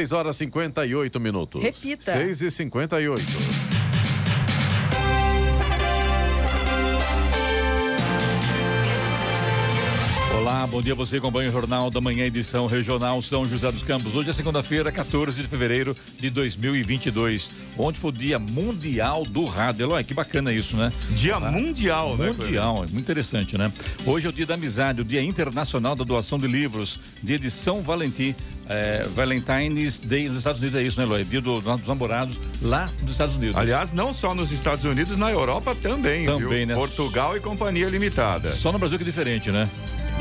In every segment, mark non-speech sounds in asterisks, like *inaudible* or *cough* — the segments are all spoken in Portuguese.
6 horas 58 minutos. Repita. 6 e 58. Olá, bom dia. Você acompanha o Jornal da Manhã, edição regional São José dos Campos. Hoje é segunda-feira, 14 de fevereiro de 2022. Ontem foi o Dia Mundial do Rádio. Eloy, que bacana isso, né? Dia mundial, né? Mundial, é muito interessante, né? Hoje é o Dia da Amizade, o Dia Internacional da Doação de Livros, dia de São Valentim. É, Valentine's Day nos Estados Unidos é isso, né, Eloy? Dia do- dos namorados lá nos Estados Unidos. Aliás, não só nos Estados Unidos, na Europa também, Também, viu? né? Portugal e Companhia Limitada. Só no Brasil que é diferente, né?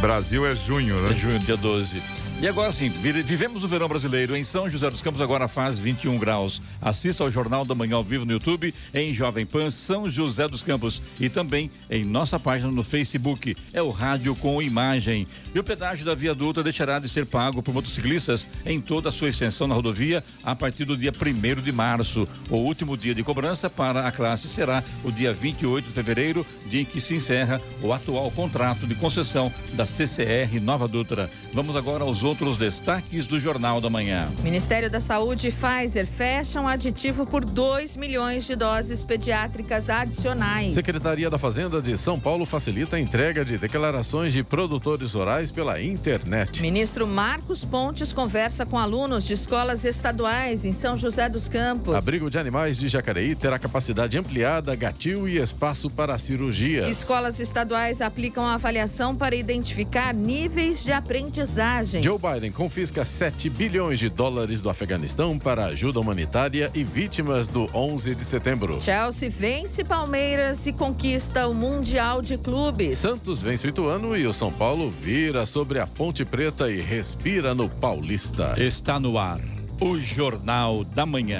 Brasil é junho, É né? junho, dia 12. E agora sim, vi- vivemos o verão brasileiro. Em São José dos Campos agora faz 21 graus. Assista ao Jornal da Manhã ao vivo no YouTube, em Jovem Pan São José dos Campos. E também em nossa página no Facebook. É o Rádio com Imagem. E o pedágio da Via Adulta deixará de ser pago por motociclistas em toda a sua extensão na rodovia a partir do dia 1 de março. O último dia de cobrança para a classe será o dia 28 de fevereiro, dia em que se encerra o atual contrato de concessão da CCR Nova Dutra. Vamos agora aos outros destaques do Jornal da Manhã. Ministério da Saúde e Pfizer fecham aditivo por 2 milhões de doses pediátricas adicionais. Secretaria da Fazenda de São Paulo facilita a entrega de declarações de produtores rurais pela internet. Ministro Marcos Pontes conversa com alunos de escolas estaduais em São José dos Campos. Abrigo de animais de Jacareí terá capacidade ampliada, gatil e espaço para cirurgias. Escolas estaduais aplicam a avaliação para identificar níveis de aprendizagem. Joe Biden confisca 7 bilhões de dólares do Afeganistão para ajuda humanitária e vítimas do 11 de setembro. Chelsea vence Palmeiras e conquista o Mundial de Clubes. Santos vence o Ituano e o São Paulo vira sobre a Ponte Preta e respira no Paulista. Está no ar o Jornal da Manhã.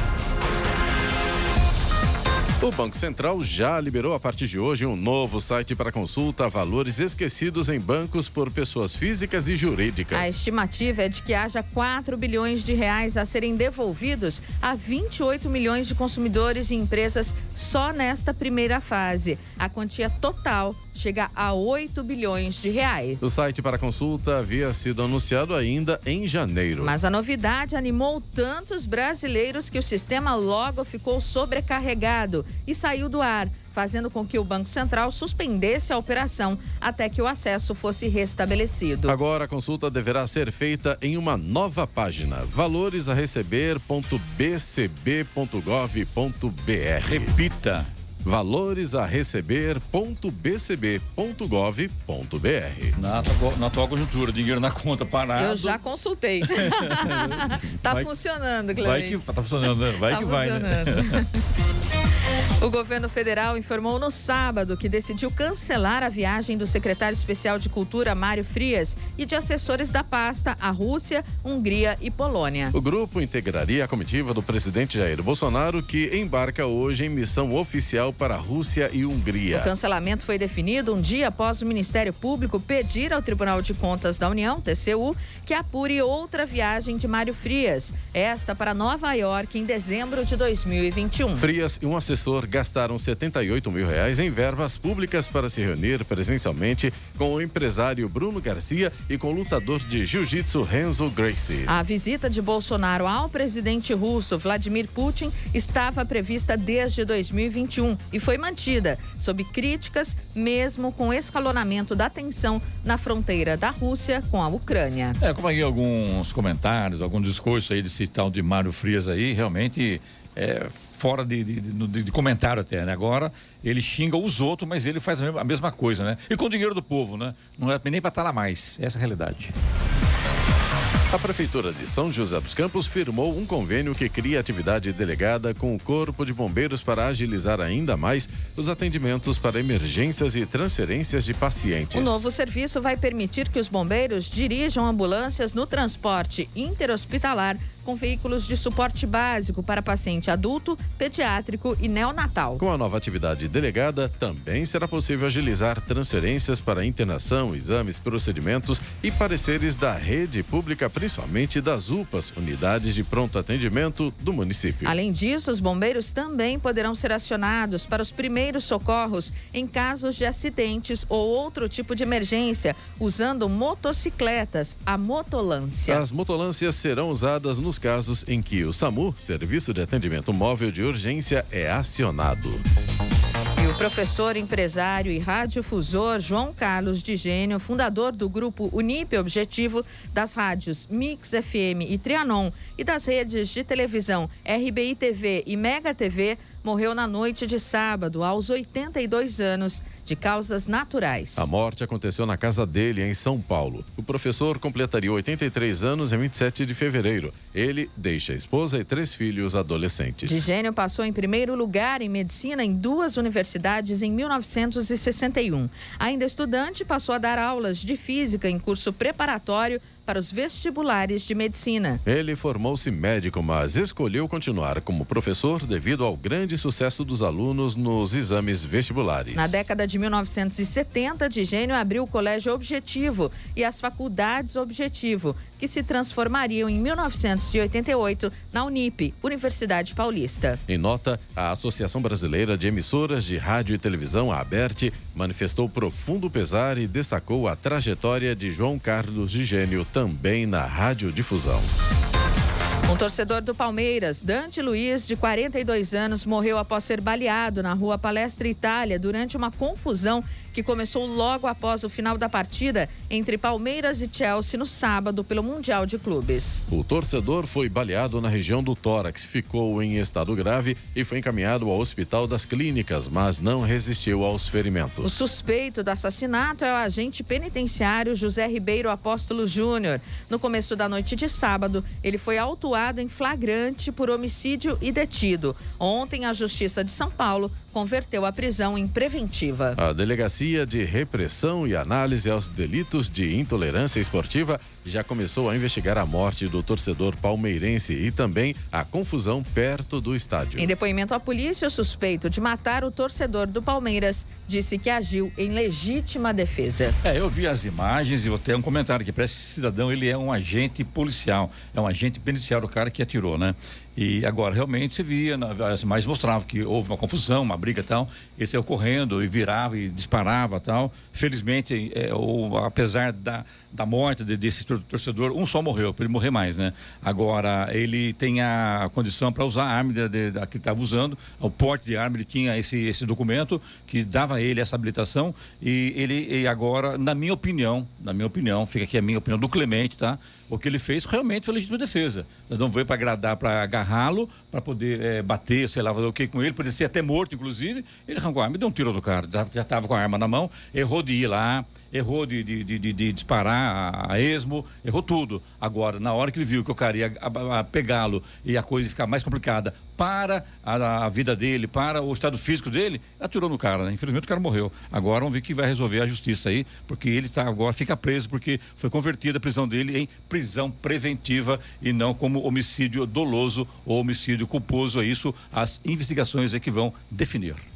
O Banco Central já liberou a partir de hoje um novo site para consulta a valores esquecidos em bancos por pessoas físicas e jurídicas. A estimativa é de que haja 4 bilhões de reais a serem devolvidos a 28 milhões de consumidores e empresas só nesta primeira fase. A quantia total chega a 8 bilhões de reais. O site para consulta havia sido anunciado ainda em janeiro. Mas a novidade animou tantos brasileiros que o sistema logo ficou sobrecarregado e saiu do ar, fazendo com que o Banco Central suspendesse a operação até que o acesso fosse restabelecido. Agora a consulta deverá ser feita em uma nova página, valoresareceber.bcb.gov.br. Repita. valoresareceber.bcb.gov.br. Na atual, na atual conjuntura, dinheiro na conta parado. Eu já consultei. *laughs* tá Vai- funcionando, Vai Clemente. que tá funcionando, né? Vai Tá que vai, né? *laughs* O governo federal informou no sábado que decidiu cancelar a viagem do secretário especial de Cultura, Mário Frias, e de assessores da pasta à Rússia, Hungria e Polônia. O grupo integraria a comitiva do presidente Jair Bolsonaro, que embarca hoje em missão oficial para a Rússia e O Hungria. cancelamento foi definido um dia após o Ministério Público pedir ao Tribunal de Contas da União, TCU, que apure outra viagem de Mário Frias, esta para Nova York em dezembro de 2021. Frias e um assessor gastaram 78 mil reais em verbas públicas para se reunir presencialmente com o empresário Bruno Garcia e com o lutador de jiu-jitsu Renzo Gracie. A visita de Bolsonaro ao presidente russo Vladimir Putin estava prevista desde 2021 e foi mantida, sob críticas, mesmo com escalonamento da tensão na fronteira da Rússia com a Ucrânia. É, como aí alguns comentários, algum discurso aí desse tal de Mário Frias aí, realmente é fora de, de, de- de comentário até, né? Agora ele xinga os outros, mas ele faz a mesma, a mesma coisa, né? E com o dinheiro do povo, né? Não é nem para estar lá mais. Essa é a realidade. A Prefeitura de São José dos Campos firmou um convênio que cria atividade delegada com o Corpo de Bombeiros para agilizar ainda mais os atendimentos para emergências e transferências de pacientes. O novo serviço vai permitir que os bombeiros dirijam ambulâncias no transporte interhospitalar com veículos de suporte básico para paciente adulto, pediátrico e neonatal. Com a nova atividade delegada, também será possível agilizar transferências para internação, exames, procedimentos e pareceres da rede pública, principalmente das UPAs, unidades de pronto atendimento do município. Além disso, os bombeiros também poderão ser acionados para os primeiros socorros em casos de acidentes ou outro tipo de emergência, usando motocicletas, a motolância. As motolâncias serão usadas nos casos em que o SAMU, Serviço de Atendimento Móvel de Urgência, é acionado. E o professor, empresário e radiodifusor João Carlos de Gênio, fundador do grupo Unip Objetivo, das rádios Mix FM e Trianon e das redes de televisão RBI TV e Mega TV, morreu na noite de sábado, aos 82 anos, de causas naturais. A morte aconteceu na casa dele, em São Paulo. O professor completaria 83 anos em 27 de fevereiro. Ele deixa a esposa e três filhos adolescentes. Digênio passou em primeiro lugar em medicina em duas universidades em 1961. Ainda estudante, passou a dar aulas de física em curso preparatório para os vestibulares de medicina. Ele formou-se médico, mas escolheu continuar como professor devido ao grande sucesso dos alunos nos exames vestibulares. Na década de 1970, Digênio abriu o Colégio Objetivo e as Faculdades Objetivo, que se transformariam em 1988 na Unip, Universidade Paulista. Em nota, a Associação Brasileira de Emissoras de Rádio e Televisão, a ABERT, manifestou profundo pesar e destacou a trajetória de João Carlos Digênio também na radiodifusão. Um torcedor do Palmeiras, Dante Luiz, de 42 anos, morreu após ser baleado na rua Palestra Itália durante uma confusão que começou logo após o final da partida entre Palmeiras e Chelsea no sábado pelo Mundial de Clubes. O torcedor foi baleado na região do tórax, ficou em estado grave e foi encaminhado ao Hospital das Clínicas, mas não resistiu aos ferimentos. O suspeito do assassinato é o agente penitenciário José Ribeiro Apóstolo Júnior. No começo da noite de sábado, ele foi autuado em flagrante por homicídio e detido. Ontem, a Justiça de São Paulo converteu a prisão em preventiva. A Delegacia de Repressão e Análise aos Delitos de Intolerância Esportiva já começou a investigar a morte do torcedor palmeirense e também a confusão perto do estádio. Em depoimento à polícia, o suspeito de matar o torcedor do Palmeiras disse que agiu em legítima defesa. É, eu vi as imagens e vou ter um comentário que para esse cidadão ele é um agente policial, é um agente penitenciário, o cara que atirou, né? E agora realmente se via, as imagens mostravam que houve uma confusão, uma briga e tal. Ele saiu correndo e virava e disparava tal. Felizmente, é, ou, apesar da, da morte desse torcedor, um só morreu, para ele morrer mais, né? Agora, ele tem a condição para usar a arma de, de, de, que estava usando, o porte de arma, ele tinha esse, esse documento que dava a ele essa habilitação e ele e agora, na minha opinião, na minha opinião, fica aqui a minha opinião do Clemente, tá? O que ele fez realmente foi legítima defesa. Não veio para agradar, para agarrá-lo, para poder é, bater, sei lá, fazer o que com ele, poderia ser até morto, inclusive. Ele arrancou a arma e deu um tiro do cara. Já estava com a arma na mão, errou de ir lá, errou de, de, de, de disparar a, a, esmo, errou tudo. Agora, na hora que ele viu que o cara ia pegá-lo e a coisa ia ficar mais complicada para a, a, vida dele, para o estado físico dele, atirou no cara, né? Infelizmente o cara morreu. Agora vamos ver que vai resolver a justiça aí, porque ele tá agora fica preso porque foi convertida a prisão dele em prisão preventiva e não como homicídio doloso ou homicídio culposo. É isso as investigações é que vão definir.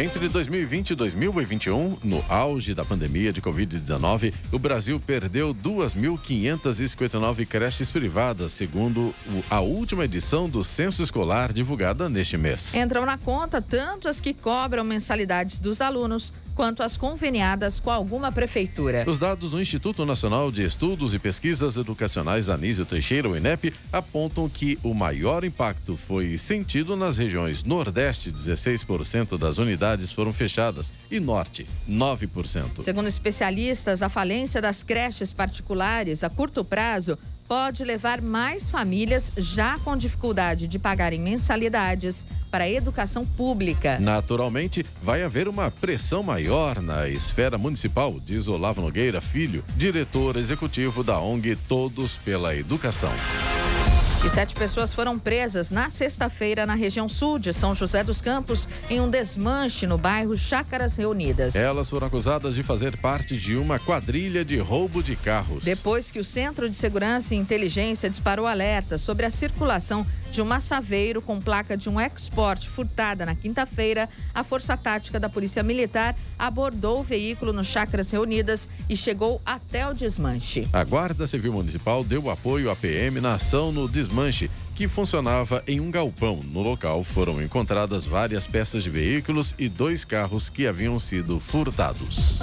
Entre 2020 e 2021, no auge da pandemia de Covid-19, o Brasil perdeu 2.559 creches privadas, segundo a última edição do censo escolar divulgada neste mês. Entram na conta tanto as que cobram mensalidades dos alunos quanto as conveniadas com alguma prefeitura. Os dados do Instituto Nacional de Estudos e Pesquisas Educacionais Anísio Teixeira, o INEP, apontam que o maior impacto foi sentido nas regiões Nordeste, 16% das unidades foram fechadas, e Norte, 9%. Segundo especialistas, a falência das creches particulares a curto prazo pode levar mais famílias já com dificuldade de pagarem mensalidades para a educação pública. Naturalmente, vai haver uma pressão maior na esfera municipal, diz Olavo Nogueira Filho, diretor executivo da ONG Todos pela Educação. E sete pessoas foram presas na sexta-feira na região sul de São José dos Campos, em um desmanche no bairro Chácaras Reunidas. Elas foram acusadas de fazer parte de uma quadrilha de roubo de carros. Depois que o Centro de Segurança e Inteligência disparou alerta sobre a circulação de um massaveiro com placa de um export furtada na quinta-feira, a Força Tática da Polícia Militar abordou o veículo no Chácaras Reunidas e chegou até o desmanche. A Guarda Civil Municipal deu apoio à PM na ação no desmanche que funcionava em um galpão. No local foram encontradas várias peças de veículos e dois carros que haviam sido furtados.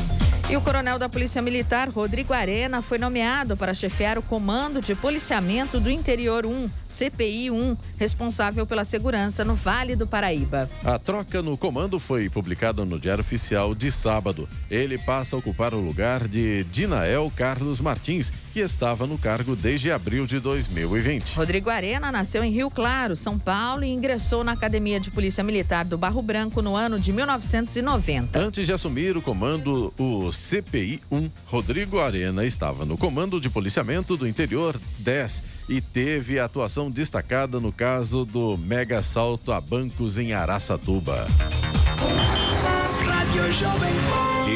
E o coronel da Polícia Militar, Rodrigo Arena, foi nomeado para chefiar o Comando de Policiamento do Interior 1, CPI 1, responsável pela segurança no Vale do Paraíba. A troca no comando foi publicada no Diário Oficial de sábado. Ele passa a ocupar o lugar de Dinael Carlos Martins, que estava no cargo desde abril de 2020. Rodrigo Arena nasceu em Rio Claro, São Paulo, e ingressou na Academia de Polícia Militar do Barro Branco no ano de 1990. Antes de assumir o comando, o CPI 1, Rodrigo Arena estava no Comando de Policiamento do Interior 10 e teve atuação destacada no caso do mega assalto a bancos em Araçatuba.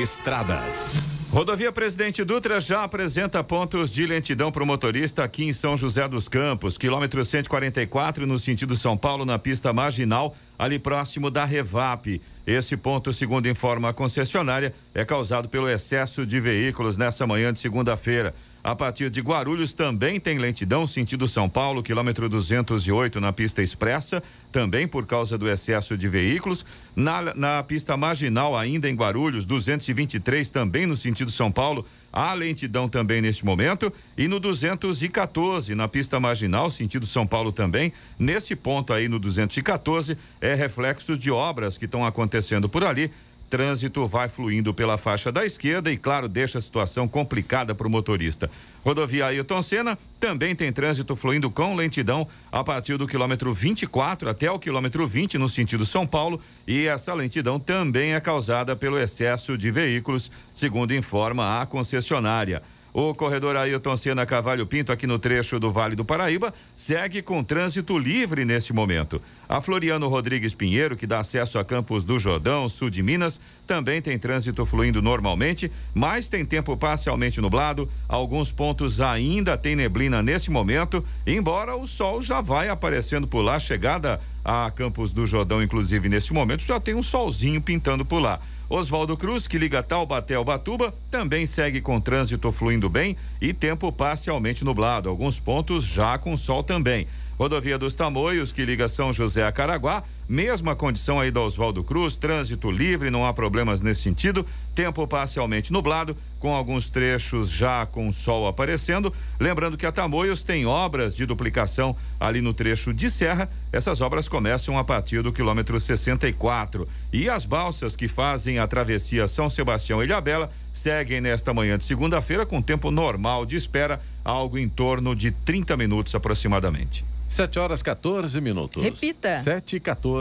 Estradas. Rodovia Presidente Dutra já apresenta pontos de lentidão para o motorista aqui em São José dos Campos, quilômetro 144, no sentido São Paulo, na pista marginal, ali próximo da Revap. Esse ponto, segundo informa a concessionária, é causado pelo excesso de veículos nessa manhã de segunda-feira. A partir de Guarulhos também tem lentidão, sentido São Paulo, quilômetro 208 na pista expressa, também por causa do excesso de veículos. Na, na pista marginal, ainda em Guarulhos, 223 também no sentido São Paulo, há lentidão também neste momento. E no 214, na pista marginal, sentido São Paulo também, nesse ponto aí no 214, é reflexo de obras que estão acontecendo por ali trânsito vai fluindo pela faixa da esquerda e, claro, deixa a situação complicada para o motorista. Rodovia Ailton Senna também tem trânsito fluindo com lentidão a partir do quilômetro 24 até o quilômetro 20 no sentido São Paulo e essa lentidão também é causada pelo excesso de veículos, segundo informa a concessionária. O corredor Ailton Senna Cavalho Pinto, aqui no trecho do Vale do Paraíba, segue com trânsito livre nesse momento. A Floriano Rodrigues Pinheiro, que dá acesso a Campos do Jordão, sul de Minas, também tem trânsito fluindo normalmente, mas tem tempo parcialmente nublado. Alguns pontos ainda tem neblina nesse momento, embora o sol já vai aparecendo por lá. Chegada a Campos do Jordão, inclusive nesse momento, já tem um solzinho pintando por lá. Oswaldo Cruz, que liga Taubaté ao Batuba, também segue com trânsito fluindo bem e tempo parcialmente nublado. Alguns pontos já com sol também. Rodovia dos Tamoios, que liga São José a Caraguá, mesma condição aí da Oswaldo Cruz, trânsito livre, não há problemas nesse sentido. Tempo parcialmente nublado, com alguns trechos já com sol aparecendo. Lembrando que a Tamoios tem obras de duplicação ali no trecho de serra. Essas obras começam a partir do quilômetro 64. E as balsas que fazem a travessia São Sebastião e Ilhabela seguem nesta manhã de segunda-feira com tempo normal de espera, algo em torno de 30 minutos aproximadamente. 7 horas 14 minutos. Repita. 7 e 14.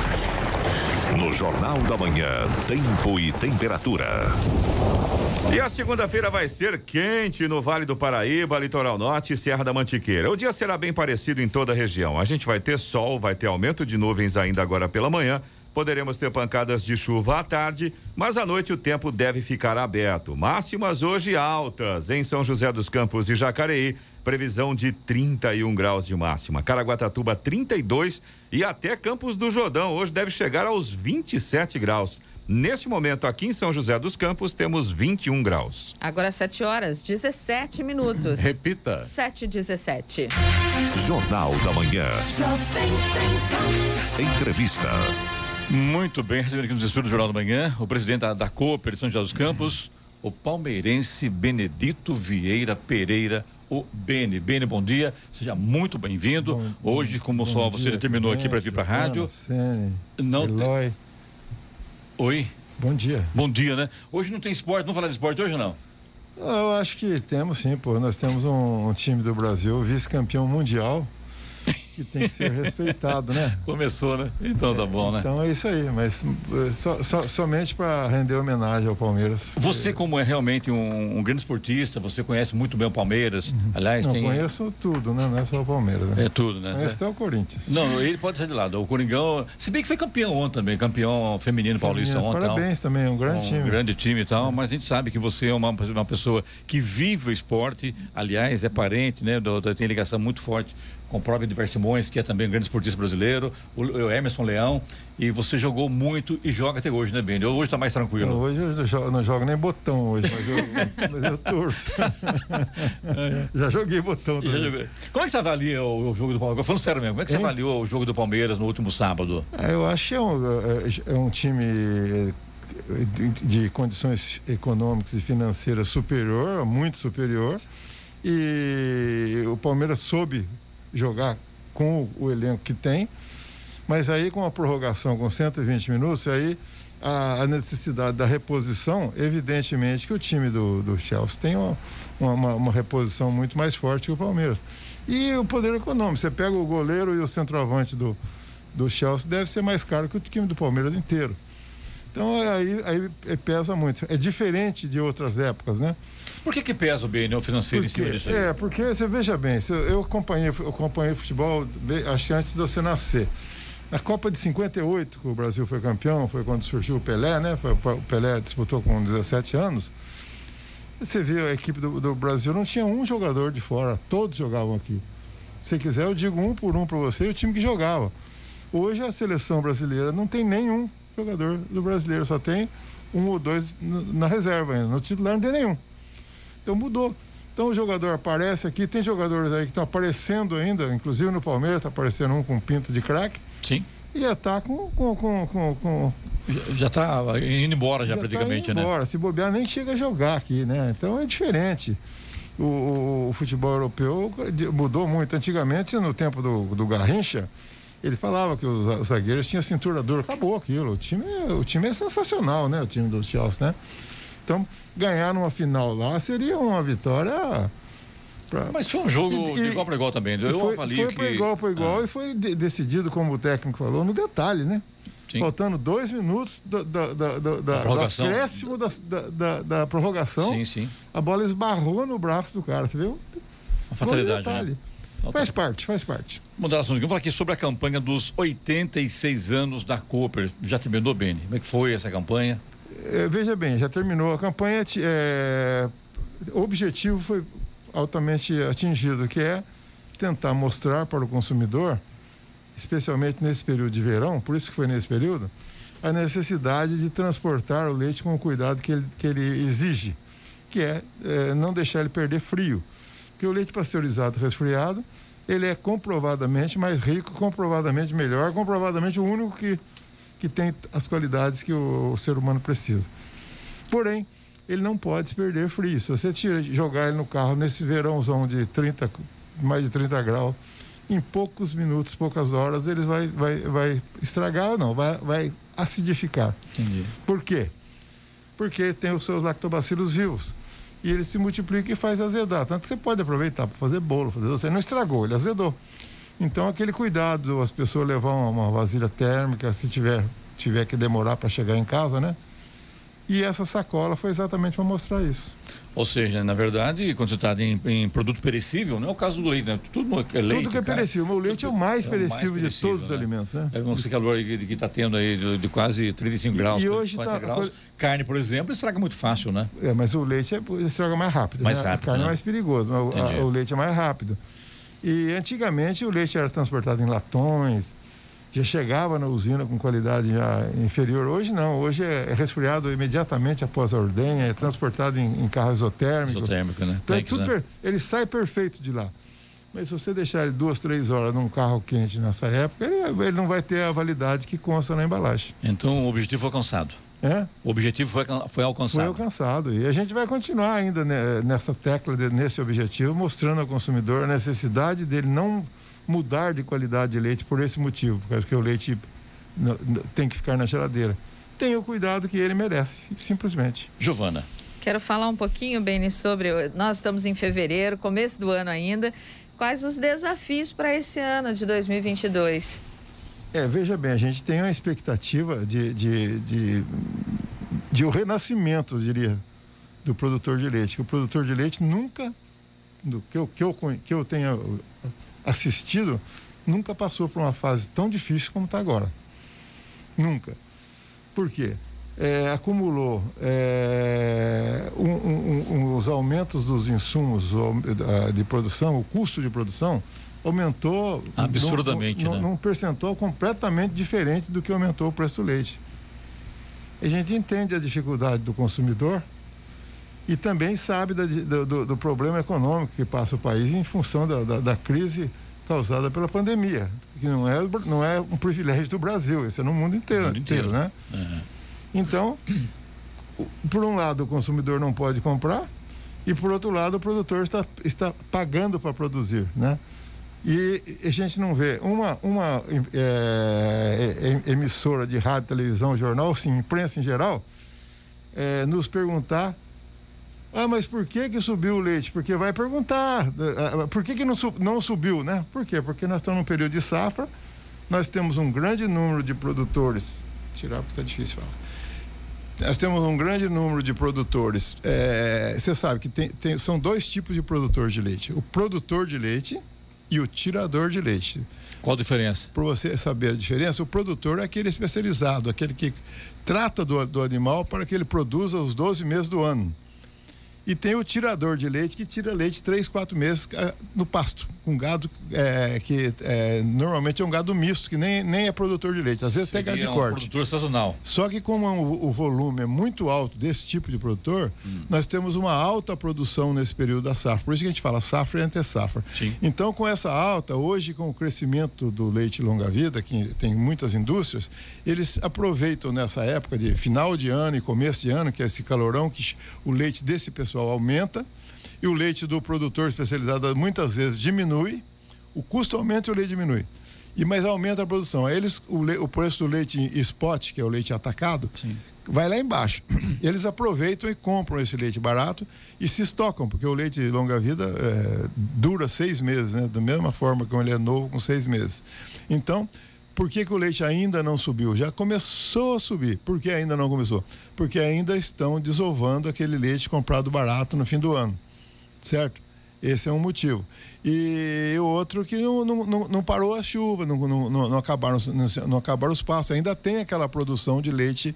No Jornal da Manhã, tempo e temperatura. E a segunda-feira vai ser quente no Vale do Paraíba, Litoral Norte e Serra da Mantiqueira. O dia será bem parecido em toda a região. A gente vai ter sol, vai ter aumento de nuvens ainda agora pela manhã. Poderemos ter pancadas de chuva à tarde, mas à noite o tempo deve ficar aberto. Máximas hoje altas em São José dos Campos e Jacareí. Previsão de 31 graus de máxima. Caraguatatuba 32 e até Campos do Jordão hoje deve chegar aos 27 graus. Neste momento, aqui em São José dos Campos, temos 21 graus. Agora 7 horas, 17 minutos. Repita. 7 e 17. Jornal da Manhã. Entrevista. Muito bem, recebendo aqui nos estúdios do Jornal da Manhã, o presidente da, da Cooper de São José dos Campos, o palmeirense Benedito Vieira Pereira, o Bene. Bene, bom dia, seja muito bem-vindo. Hoje, como só você dia, determinou aqui para vir para a rádio. Não Eloy. Oi, Bom dia. bom dia, né? Hoje não tem esporte, vamos falar de esporte hoje não? Eu acho que temos sim, pô. Nós temos um, um time do Brasil, vice-campeão mundial, que tem que ser respeitado, né? *laughs* Começou, né? Então tá bom, né? Então é isso aí, mas eh, só- só- somente para render homenagem ao Palmeiras. Você, como é realmente um, um grande esportista, você conhece muito bem o Palmeiras. Aliás, Não, tem. conheço tudo, né? Não é só o Palmeiras. Né? É tudo, né? Conheço até o Corinthians. Não, ele pode sair de lado. O Coringão, se bem que foi campeão ontem também, campeão feminino paulista ontem. tal. Parabéns também, um grande um time. grande time e tal, mas a gente sabe que você é uma, uma pessoa que vive o esporte, aliás, é parente, né? do- do- tem ligação muito forte com o próprio Edivar Simões, que é também um grande esportista brasileiro, o, o Emerson Leão, e você jogou muito e joga até hoje, né, Beni? Hoje está mais tranquilo. hoje eu não jogo, não jogo nem botão hoje, mas eu, *laughs* mas eu torço. *laughs* Já joguei botão já também. jogou. Como é que você avalia o, o jogo do Palmeiras? Falando sério mesmo, como é que você Hein? avaliou o jogo do Palmeiras no último sábado? É, eu acho que é um, é- é um time eh, de, de condições econômicas e financeiras superior, muito superior. E o Palmeiras soube jogar com o, elenco que tem, mas aí com a prorrogação com 120 minutos, aí a, a necessidade da reposição, evidentemente que o time do, do Chelsea tem uma, uma, uma reposição muito mais forte que o Palmeiras. E o poder econômico, você pega o goleiro e o centroavante do, do Chelsea deve ser mais caro que o time do Palmeiras inteiro. Então aí, aí pesa muito. É diferente de outras épocas, né? Por que que pesa o o financeiro em cima disso aí? é, porque você veja bem, eu, acompanhei, eu acompanhei futebol bem- acho antes de você nascer. Na Copa de 58, que o Brasil foi campeão, foi quando surgiu o Pelé, né? Foi, o Pelé disputou com 17 anos. Você vê a equipe do, do Brasil não tinha um jogador de fora, todos jogavam aqui. Se quiser, eu digo um por um para você, o time que jogava. Hoje a seleção brasileira não tem nenhum jogador do brasileiro, só tem um ou dois na reserva ainda. No titular não tem nenhum. Então mudou. Então o jogador aparece aqui, tem jogadores aí que estão aparecendo ainda, inclusive no Palmeiras está aparecendo um com pinto de craque, Sim. e já está com, com, com, com, com Já- Já está indo embora já, já praticamente, tá indo né? embora. Se bobear, nem chega a jogar aqui, né? Então é diferente. O, o- o futebol europeu mudou muito. Antigamente, no tempo do, do Garrincha, ele falava que os, os zagueiros tinham cintura dura. Acabou aquilo. O time, é- o time é sensacional, né? O time do Chelsea, né? Então, ganhar numa final lá seria uma vitória. pra- Mas foi um jogo E- de igual para igual também. Eu foi, avalio foi que. para igual para igual Ah, e foi de- decidido, como o técnico falou, no detalhe, né? sim. Faltando dois minutos da, da, da, da, da, prorrogação. do acréscimo da, da, da, da prorrogação, Sim, sim. a bola esbarrou no braço do cara, você viu? Uma fatalidade, né? Então, Faz tá. parte, faz parte. Mudar assunto. Vamos falar aqui sobre a campanha dos 86 anos da Cooper. Já terminou, Beni? Como é que foi essa campanha? É, veja bem, já terminou a campanha. ti- é, o objetivo foi altamente atingido, que é tentar mostrar para o consumidor, especialmente nesse período de verão, por isso que foi nesse período, a necessidade de transportar o leite com o cuidado que ele, que ele exige, que é, é, não deixar ele perder frio. Porque o leite pasteurizado resfriado, ele é comprovadamente mais rico, comprovadamente melhor, comprovadamente o único que, que tem as qualidades que o, o ser humano precisa. Porém, ele não pode se perder frio. Se você tira, jogar ele no carro nesse verãozão de 30, mais de 30 graus, em poucos minutos, poucas horas, ele vai, vai, vai estragar ou não, vai, vai acidificar. Entendi. Por quê? Porque tem os seus lactobacilos vivos. E ele se multiplica e faz azedar. Tanto que você pode aproveitar para fazer bolo, fazer doce. Ele não estragou, ele azedou. Então, aquele cuidado, as pessoas levar uma, uma vasilha térmica, se tiver, tiver que demorar para chegar em casa, né? E essa sacola foi exatamente para mostrar isso. Ou seja, na verdade, quando você está em, em produto perecível, não é o caso do leite, né? Tudo é leite. Tudo que é cara, perecível. O leite é o mais é o mais perecível de perecível, todos os né? alimentos, né? É esse calor que está tendo aí de, de quase 35 E- graus, e hoje 40 tá- graus. Carne, por exemplo, estraga muito fácil, né? É, mas o leite é, estraga mais rápido. Mais né? rápido, A carne né? é mais perigoso, mas o- a- o, leite é mais rápido. E antigamente o leite era transportado em latões já chegava na usina com qualidade já inferior. Hoje não, hoje é resfriado imediatamente após a ordenha, é transportado em, em carro isotérmico. Isotérmico, né? Então, é tudo né? per- Ele sai perfeito de lá. Mas se você deixar ele duas, três horas num carro quente nessa época, ele, ele não vai ter a validade que consta na embalagem. Então o objetivo foi alcançado. É? O objetivo foi, foi Foi alcançado. alcançado. E a gente vai continuar ainda né, nessa tecla, nesse objetivo, mostrando ao consumidor a necessidade dele não mudar de qualidade de leite por esse motivo, porque o leite tem que ficar na geladeira. Tenha o cuidado que ele merece, simplesmente. Giovana. Quero falar um pouquinho, Beni, sobre. Nós estamos em fevereiro, começo do ano ainda. Quais os desafios para esse ano de 2022? É, veja bem, a gente tem uma expectativa de, de, de, de o renascimento, eu diria, do produtor de leite. Que o produtor de leite nunca, do que eu, que eu, que eu tenha assistido, nunca passou por uma fase tão difícil como está agora. Nunca. Por quê? É, acumulou é, um- um- um- os aumentos dos insumos de produção, o custo de produção aumentou Absurdamente, num, né? num, num percentual completamente diferente do que aumentou o preço do leite. A gente entende a dificuldade do consumidor e também sabe da do, do- problema econômico que passa o país em função da, da- da crise causada pela pandemia, que não é, não é um privilégio do Brasil, esse é no mundo inteiro, mundo inteiro. inteiro, né? É. Então, por um lado, o consumidor não pode comprar e, por outro lado, o produtor está, está pagando para produzir, né? E a gente não vê uma, uma é, é, emissora de rádio, televisão, jornal, sim, imprensa em geral, é, nos perguntar ah, mas por que que subiu o leite? Porque vai perguntar, ah, ah, por que que não, não subiu, né? Por quê? Porque nós estamos num período de safra, nós temos um grande número de produtores, tirar porque está difícil falar. Nós temos um grande número de produtores. É, você sabe que tem, tem- são dois tipos de produtor de leite: o produtor de leite e o tirador de leite. Qual a diferença? Para você saber a diferença, o produtor é aquele especializado, aquele que trata do, do animal para que ele produza os 12 meses do ano. E tem o tirador de leite que tira leite três, quatro meses eh, no pasto, com gado eh, que eh, normalmente é um gado misto, que nem, nem é produtor de leite, às vezes até gado de Seria um corte. produtor sazonal. Só que como o, o volume é muito alto desse tipo de produtor, nós temos uma alta produção nesse período da safra. Por isso que a gente fala safra e antessafra. Sim. Então, com essa alta, hoje com o crescimento do leite longa-vida, que tem muitas indústrias, eles aproveitam nessa época de final de ano e começo de ano, que é esse calorão, que o leite desse pessoal aumenta, e o leite do produtor especializado muitas vezes diminui, o custo aumenta e o leite diminui. E mas aumenta a produção. Aí eles, o, le- o preço do leite spot, que é o leite atacado, Sim. vai lá embaixo. *clears throat* Eles aproveitam e compram esse leite barato e se estocam, porque o leite longa-vida é, dura seis meses, né? Da mesma forma como ele é novo, com seis meses. Então, por que, que o leite ainda não subiu? Já começou a subir. Por que ainda não começou? Porque ainda estão desovando aquele leite comprado barato no fim do ano. Certo? Esse é um motivo. E o outro que não, não, não, parou a chuva, não, não, não, acabaram, não acabaram os pastos. Ainda tem aquela produção de leite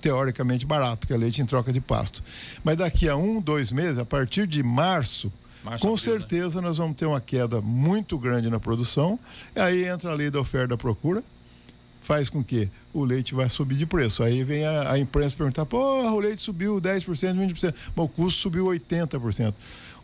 teoricamente barato, que é leite em troca de pasto. Mas daqui a um, dois meses, a partir de março, Março, com abril, né? certeza nós vamos ter uma queda muito grande na produção. E aí entra a lei da oferta e da procura, faz com que o leite vai subir de preço. Aí vem a, a imprensa perguntar: pô, o leite subiu 10%, 20%. Bom, o custo subiu 80%.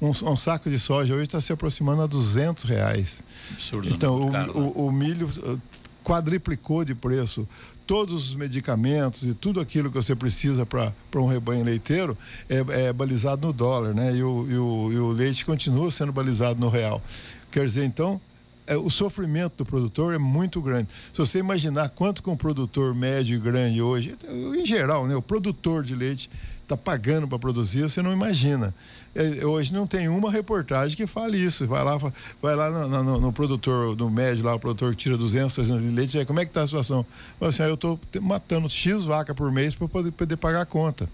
Um, um saco de soja hoje está se aproximando a 200 reais. Absurdo. Então, né? o, Caro, né? o- o milho quadriplicou de preço. Todos os medicamentos e tudo aquilo que você precisa para um rebanho leiteiro é, é balizado no dólar, né? E o, e, o, e o leite continua sendo balizado no real. Quer dizer, então, é, o sofrimento do produtor é muito grande. Se você imaginar quanto que um produtor médio e grande hoje, em geral, né? O produtor de leite está pagando para produzir, você não imagina. É, hoje não tem uma reportagem que fale isso. Vai lá, vai lá no, no- no produtor, no médio lá, o produtor que tira 200, 300 de leite, aí, como é que está a situação? Fala assim, ah, eu estou matando X vaca por mês para poder, poder pagar a conta.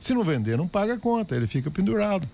Se não vender, não paga a conta, ele fica pendurado.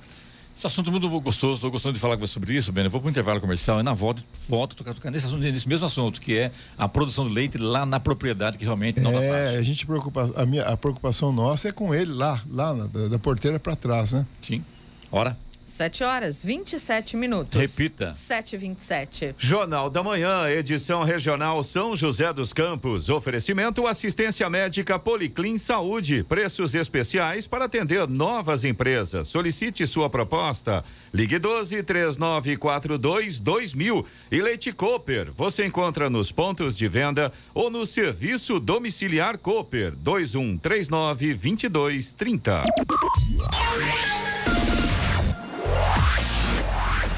Esse assunto é muito gostoso, estou gostando de falar com você sobre isso, Ben. Eu vou para o intervalo comercial e na volta, volto a tocar, tocar nesse, assunto, nesse mesmo assunto, que é a produção do leite lá na propriedade, que realmente não dá é, fácil. a gente preocupa, a, minha, a preocupação nossa é com ele lá, lá na- da, da porteira para trás, né? Sim. Hora? 7 horas 27 minutos. Repita. 7 27 Jornal da Manhã, edição regional São José dos Campos. Oferecimento assistência médica Policlin Saúde. Preços especiais para atender novas empresas. Solicite sua proposta. Ligue 12 3942 2000. E Leite Cooper. Você encontra nos pontos de venda ou no serviço domiciliar Cooper 2139 2230.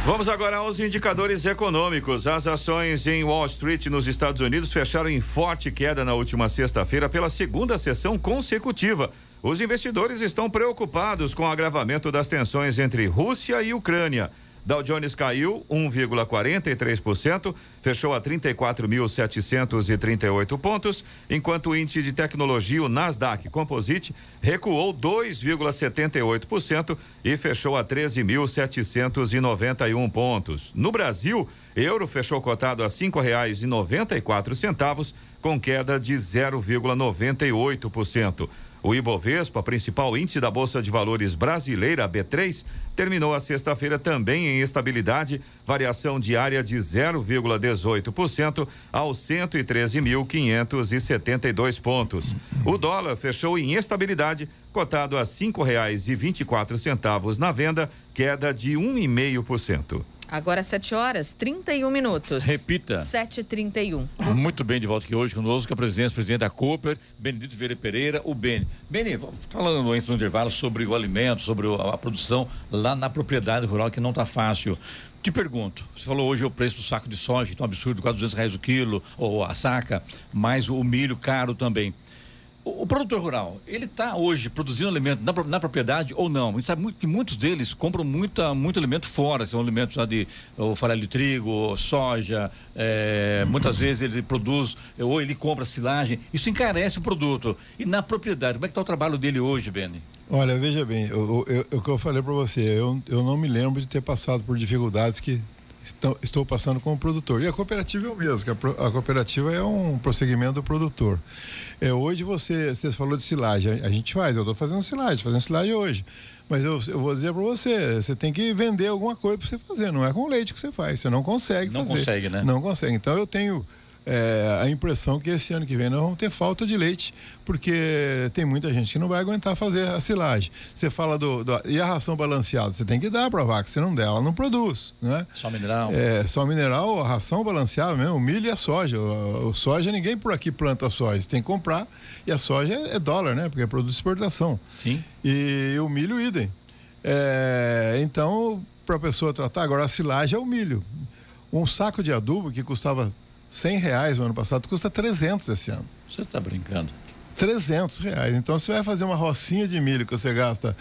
Vamos agora aos indicadores econômicos. As ações em Wall Street, nos Estados Unidos, fecharam em forte queda na última sexta-feira pela segunda sessão consecutiva. Os investidores estão preocupados com o agravamento das tensões entre Rússia e Ucrânia. Dow Jones caiu 1,43%, fechou a 34.738 pontos, enquanto o índice de tecnologia, o Nasdaq Composite, recuou 2,78% e fechou a 13.791 pontos. No Brasil, euro fechou cotado a cinco reais e noventa e quatro centavos, com queda de 0,98%. O Ibovespa, principal índice da Bolsa de Valores brasileira, B3, terminou a sexta-feira também em estabilidade, variação diária de 0,18% aos 113.572 pontos. O dólar fechou em estabilidade, cotado a R$ 5,24 na venda, queda de 1,5%. Agora 7 horas 31 minutos. Repita. 7h31. Muito bem, de volta aqui hoje conosco, a presidente, presidente da Cooper, Benedito Vieira Pereira, o Beni. Beni, falando antes do intervalo sobre o alimento, sobre a produção lá na propriedade rural, que não está fácil. Te pergunto, você falou hoje o preço do saco de soja, que é um absurdo, quase 200 reais o quilo, ou a saca, mas o milho caro também. O, produtor rural, ele está hoje produzindo alimento na, na, propriedade ou não? A gente sabe que muitos deles compram muita, muito alimento fora, são alimentos lá de o farelo de trigo, soja, é, muitas vezes ele produz, ou ele compra silagem, isso encarece o produto. E na propriedade, como é que está o trabalho dele hoje, Beni? Olha, veja bem, o que eu falei para você, eu, eu não me lembro de ter passado por dificuldades que estou, estou passando como produtor. E a cooperativa é o mesmo, a, a, cooperativa é um prosseguimento do produtor. É, hoje você, você falou de silagem, a, a gente faz, eu estou fazendo silagem, fazendo silagem hoje. Mas eu, eu vou dizer para você, você tem que vender alguma coisa para você fazer, não é com leite que você faz, você não consegue não fazer. Não consegue, né? Não consegue. Então eu tenho é, a impressão que esse ano que vem nós vamos ter falta de leite, porque tem muita gente que não vai aguentar fazer a silagem. Você fala do, do e a ração balanceada, você tem que dar para a vaca, se não der, ela não produz, né? Só mineral. É, só mineral, a ração balanceada mesmo, o milho e a soja. O, o soja, ninguém por aqui planta soja, você tem que comprar, e a soja é, é dólar, né? Porque é produto de exportação. Sim. E o milho, idem. É, então, para a pessoa tratar, agora a silagem é o milho. Um saco de adubo que custava 100 reais no ano passado, custa 300 esse ano. Você está brincando? 300 reais. Então, você vai fazer uma rocinha de milho que você gasta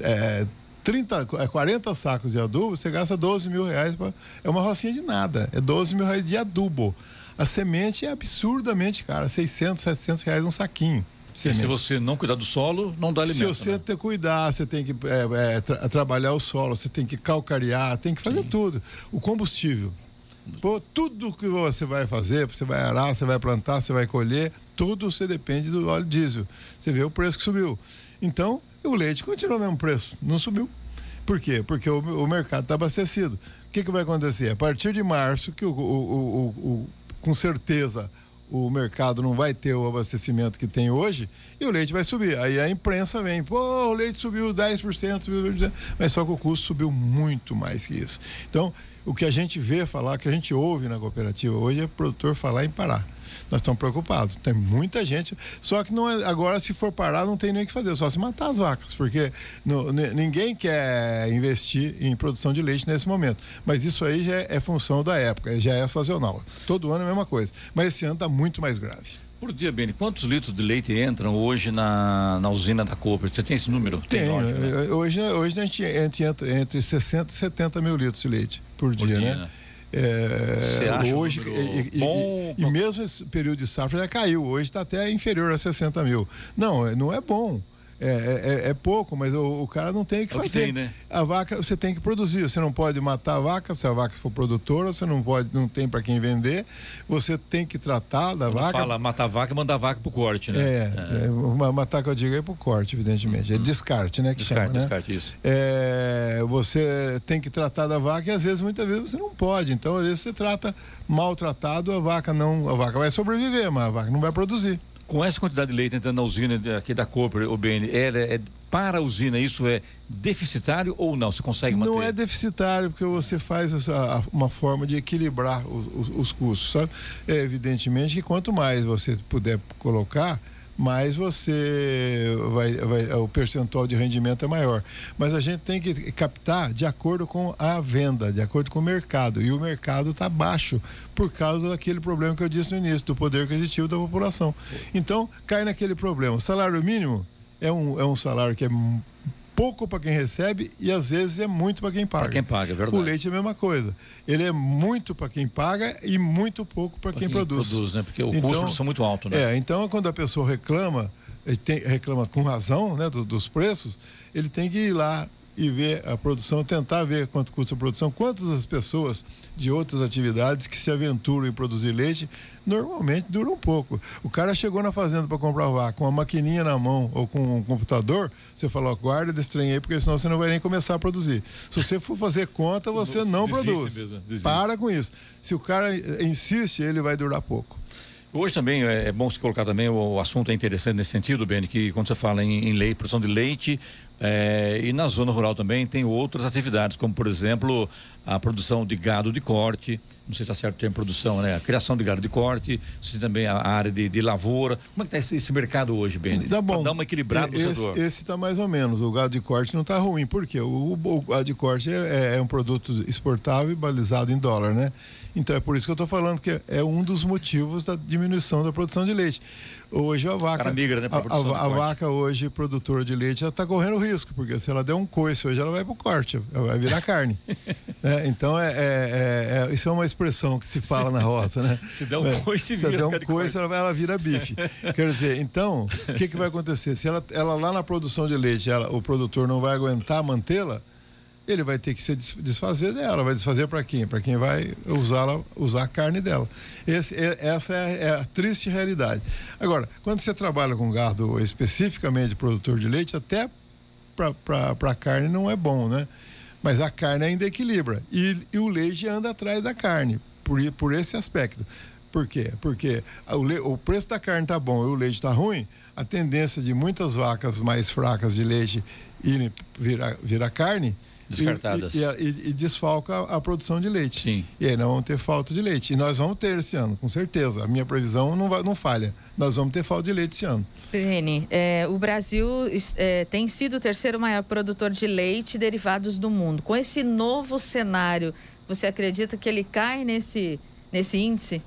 é, 30, 40 sacos de adubo, você gasta 12 mil reais. Pra, é uma rocinha de nada. É 12 mil reais de adubo. A semente é absurdamente cara, 600, 700 reais um saquinho. se você não cuidar do solo, não dá alimento. Se você né? ter cuidar, você tem que é, é, tra trabalhar o solo, você tem que calcarear, tem que fazer Sim. tudo. O combustível. Tudo que você vai fazer, você vai arar, você vai plantar, você vai colher, tudo você depende do óleo diesel. Você vê o preço que subiu. Então, o leite continua o mesmo preço, não subiu. Por quê? Porque o, o mercado está abastecido. O que, que vai acontecer? A partir de março, que o, o, com certeza o mercado não vai ter o abastecimento que tem hoje e o leite vai subir. Aí a imprensa vem, pô, o leite subiu 10%, subiu 10%, mas só que o custo subiu muito mais que isso. Então, o que a gente vê falar, o que a gente ouve na cooperativa hoje é produtor falar em parar. Nós estamos preocupados. Tem muita gente. Só que não é, agora, se for parar, não tem nem o que fazer, só se matar as vacas, porque no, ninguém quer investir em produção de leite nesse momento. Mas isso aí já é, é função da época, já é sazonal. Todo ano é a mesma coisa. Mas esse ano está muito mais grave. Por dia, Beni, quantos litros de leite entram hoje na, na usina da Cooper? Você tem esse número? Tem. norte, né? hoje, hoje a gente, a gente entra entre 60 e 70 mil litros de leite por, por dia, dia, né? É, hoje e, bom, e, e, mesmo esse período de safra já caiu. Hoje está até inferior a 60 mil. Não, é, não é bom. É, é, é pouco, mas o, o, cara não tem que é o fazer. Que tem, né? A vaca você tem que produzir. Você não pode matar a vaca se a vaca for produtora. Você não pode, não tem para quem vender. Você tem que tratar da Quando vaca. Fala matar a vaca, mandar a vaca pro corte, né? É, é. matar que eu digo é pro corte, evidentemente. É hum. descarte, né? Que descarte, chama, né? descarte isso. É, você tem que tratar da vaca e às vezes, muitas vezes você não pode. Então às vezes você trata maltratado, a vaca não, a vaca vai sobreviver, mas a vaca não vai produzir. Com essa quantidade de leite entrando na usina aqui da Cooper, o BN, é, é, para a usina isso é deficitário ou não? Você consegue manter? Não é deficitário, porque você faz essa, uma forma de equilibrar os, os, os custos, sabe? É, evidentemente que quanto mais você puder colocar, mais você vai, vai, o percentual de rendimento é maior. Mas a gente tem que captar de acordo com a venda, de acordo com o mercado. E o mercado está baixo por causa daquele problema que eu disse no início, do poder aquisitivo da população. Então, cai naquele problema. O salário mínimo é um, é um salário que é pouco para quem recebe e às vezes é muito para quem paga. Para quem paga, é verdade. O leite é a mesma coisa. Ele é muito para quem paga e muito pouco para quem, quem, produz. produz né? Porque o então, custo são muito alto, né? É, então quando a pessoa reclama, tem, reclama com razão, né, do, dos preços, ele tem que ir lá e ver a produção, tentar ver quanto custa a produção, quantas as pessoas de outras atividades que se aventuram em produzir leite, normalmente duram um pouco. O cara chegou na fazenda para comprar vaca com uma maquininha na mão ou com um computador, você falou, guarda desse trem aí, porque senão você não vai nem começar a produzir. Se você for fazer conta, você não produz. Mesmo, Para com isso. Se o cara insiste, ele vai durar pouco. Hoje também é, é bom se colocar também, o, assunto é interessante nesse sentido, Beni, que quando você fala em, em lei, produção de leite, é, e na zona rural também tem outras atividades, como por exemplo a produção de gado de corte, não sei se está certo o termo produção, né? A criação de gado de corte, se também a área de, de lavoura. Como é que está esse, esse, mercado hoje, Beni? Tá bom. Pra dar uma equilibrada no setor. Esse está mais ou menos. O gado de corte não está ruim. Por quê? O, o, gado de corte é, é um produto exportável e balizado em dólar, né? Então é por isso que eu estou falando que é um dos motivos da diminuição da produção de leite. Hoje a vaca. Migra, né, a, a, a vaca hoje, produtora de leite, ela está correndo risco, porque se ela der um coice hoje, ela vai para o corte, ela vai virar carne. *laughs* é, então é, é, é, isso é uma expressão que se fala na roça, né? *laughs* se der um coice, se der um coice, ela, ela, vira bife. Quer dizer, então, o que, que vai acontecer? Se ela, ela lá na produção de leite, ela, o produtor não vai aguentar mantê-la, ele vai ter que se desfazer dela. Vai desfazer para quem? Para quem vai usá-la, usar a carne dela. Esse, essa é, é, a triste realidade. Agora, quando você trabalha com gado especificamente produtor de leite, até para a carne não é bom, né? Mas a carne ainda equilibra. E, e o leite anda atrás da carne, por, por esse aspecto. Por quê? Porque o, o preço da carne está bom e o leite está ruim, a tendência de muitas vacas mais fracas de leite irem virar, virar carne descartadas. E, e, e, desfalca a produção de leite. Sim. E aí nós vamos ter falta de leite. E nós vamos ter esse ano, com certeza. A minha previsão não, vai, não falha. Nós vamos ter falta de leite esse ano. Reni, é, o Brasil é, tem sido o terceiro maior produtor de leite e derivados do mundo. Com esse novo cenário, você acredita que ele cai nesse, nesse índice?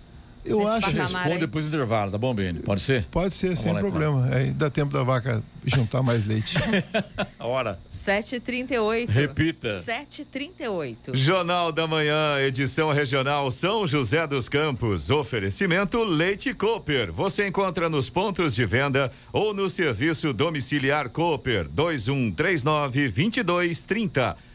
Eu acho que responde depois do intervalo, tá bom, Beni? Pode ser? Pode ser, Vamos sem lá, então. problema. Então. Aí dá tempo da vaca juntar mais leite. *laughs* A hora. 7h38. Repita. 7h38. Jornal da Manhã, edição regional São José dos Campos. Oferecimento Leite Cooper. Você encontra nos pontos de venda ou no serviço domiciliar Cooper 2139 2230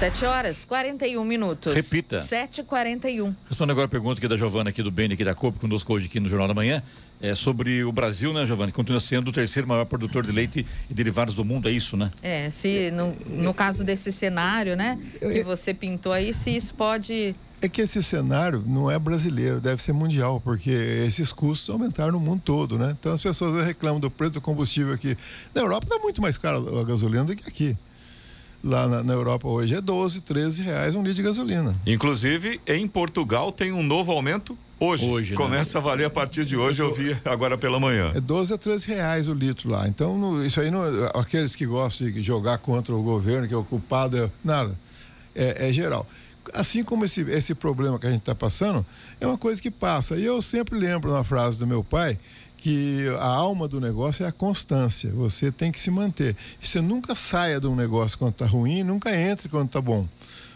Sete horas, 41 minutos. Repita. 7h41. Responde agora a pergunta aqui da Giovana, aqui do Beni, aqui da COP, conosco hoje aqui no Jornal da Manhã. É sobre o Brasil, né, Giovana? Continua sendo o terceiro maior produtor de leite e derivados do mundo, é isso, né? É, se no, no caso desse cenário, né, que você pintou aí, se isso pode é que esse cenário não é brasileiro, deve ser mundial, porque esses custos aumentaram no mundo todo, né? Então as pessoas reclamam do preço do combustível aqui. Na Europa está muito mais caro a gasolina do que aqui. Lá na, na, Europa hoje é 12, 13 reais um litro de gasolina. Inclusive, em Portugal tem um novo aumento hoje. hoje né? Começa né? a valer a partir de hoje, eu vi agora pela manhã. É 12 a 13 reais o litro lá. Então, no, isso aí, não, aqueles que gostam de jogar contra o governo, que é o culpado, é, nada. É, é geral assim como esse, esse problema que a gente está passando, é uma coisa que passa. E eu sempre lembro uma frase do meu pai, que a alma do negócio é a constância. Você tem que se manter. Você nunca saia de um negócio quando está ruim, nunca entre quando está bom.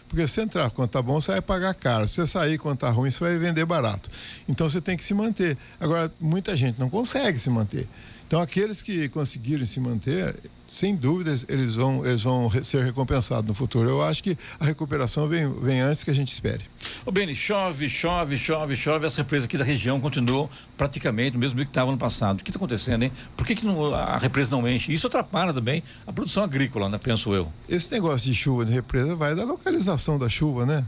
Porque se entrar quando está bom, você vai pagar caro. Se você sair quando está ruim, você vai vender barato. Então você tem que se manter. Agora, muita gente não consegue se manter. Então, aqueles que conseguirem se manter, sem dúvidas, eles vão, eles vão ser recompensados no futuro. Eu acho que a recuperação vem, vem antes que a gente espere. Ô, Beni, chove, chove, chove, chove. As represas aqui da região continuam praticamente o mesmo que estava no passado. O que está acontecendo, hein? Por que, que não, a represa não enche? Isso atrapalha também a produção agrícola, né? Penso eu. Esse negócio de chuva de represa vai da localização da chuva, né?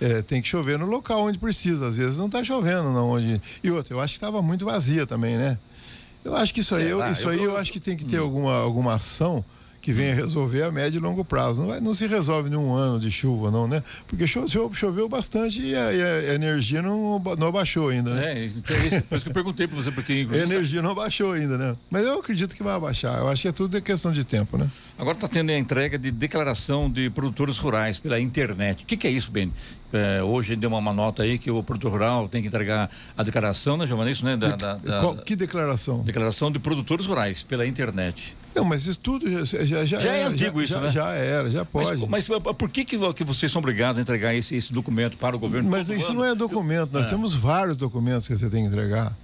É, tem que chover no local onde precisa. Às vezes não está chovendo, não onde. E outra, eu acho que estava muito vazia também, né? Eu acho que isso aí, eu, isso eu, aí eu acho que tem que ter hum. alguma, alguma ação que venha resolver a médio e longo prazo. Não, vai, não se resolve num ano de chuva, não, né? Porque choveu, choveu bastante e a, e a, energia não, não abaixou ainda, né? É, então é isso, por isso que eu perguntei para você, porque... *laughs* A energia não abaixou ainda, né? Mas eu acredito que vai abaixar. Eu acho que é tudo questão de tempo, né? Agora está tendo a entrega de declaração de produtores rurais pela internet. O que, que é isso, Ben? É, hoje deu uma, uma, nota aí que o produtor rural tem que entregar a declaração, né, Giovanni? Isso, né? Da, da, da, Qual, que declaração? Declaração de produtores rurais pela internet. Não, mas isso tudo já, já, já, já é antigo já, isso, já, né? Já era, já pode. Mas, mas por que, que, que vocês são obrigados a entregar esse, esse documento para o governo? Mas isso ano? não é documento, nós é. temos vários documentos que você tem que entregar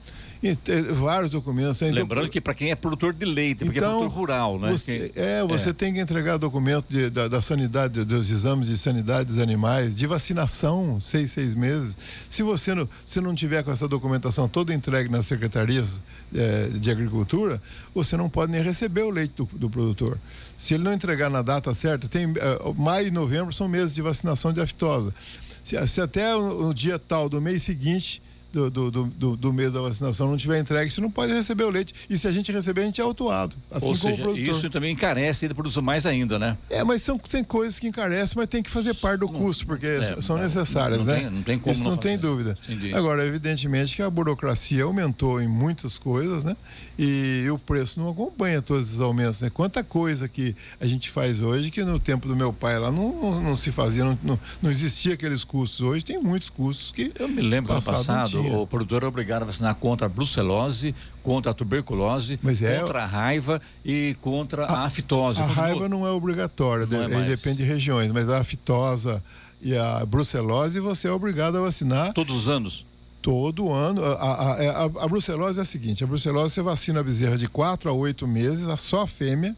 vários documentos. Lembrando que para quem é produtor de leite, porque é então, é produtor rural, né? Você, quem... É, você é. tem que entregar documento de, da, da, sanidade, dos exames de sanidade dos animais, de vacinação, seis, seis meses. Se você não, se não tiver com essa documentação toda entregue nas secretarias é, de agricultura, você não pode nem receber o leite do, do produtor. Se ele não entregar na data certa, tem uh, maio e novembro são meses de vacinação de aftosa. Se, se até o, o dia tal do mês seguinte do, do, do, do, mês da vacinação não tiver entregue, você não pode receber o leite. E se a gente receber, a gente é autuado. Assim Ou seja, isso também encarece ele produzir mais ainda, né? É, mas são, tem coisas que encarecem, mas tem que fazer parte do custo, porque é, são necessárias, não, né? Tem, não tem como Isso não, tem dúvida. Entendi. Agora, evidentemente que a burocracia aumentou em muitas coisas, né? E o preço não acompanha todos esses aumentos, né? Quanta coisa que a gente faz hoje que no tempo do meu pai lá não, não, se fazia, não, não, existia aqueles custos. Hoje tem muitos custos que. Eu me lembro no passado, o produtor é obrigado a vacinar contra a brucelose, contra a tuberculose, é... contra a raiva e contra a, a. A raiva não é obrigatória, não é depende de regiões, mas a aftosa e a brucelose você é obrigado a vacinar. Todos os anos? Todo ano. A, a, a, a brucelose é a seguinte: a brucelose você vacina a bezerra de 4 a 8 meses, a só fêmea.